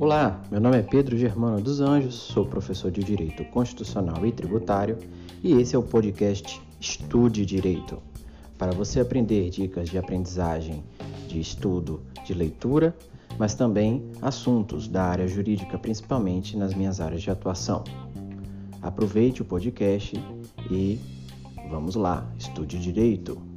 Olá, meu nome é Pedro Germano dos Anjos, sou professor de Direito Constitucional e Tributário e esse é o podcast Estude Direito, para você aprender dicas de aprendizagem, de estudo, de leitura, mas também assuntos da área jurídica, principalmente nas minhas áreas de atuação. Aproveite o podcast e vamos lá, estude direito.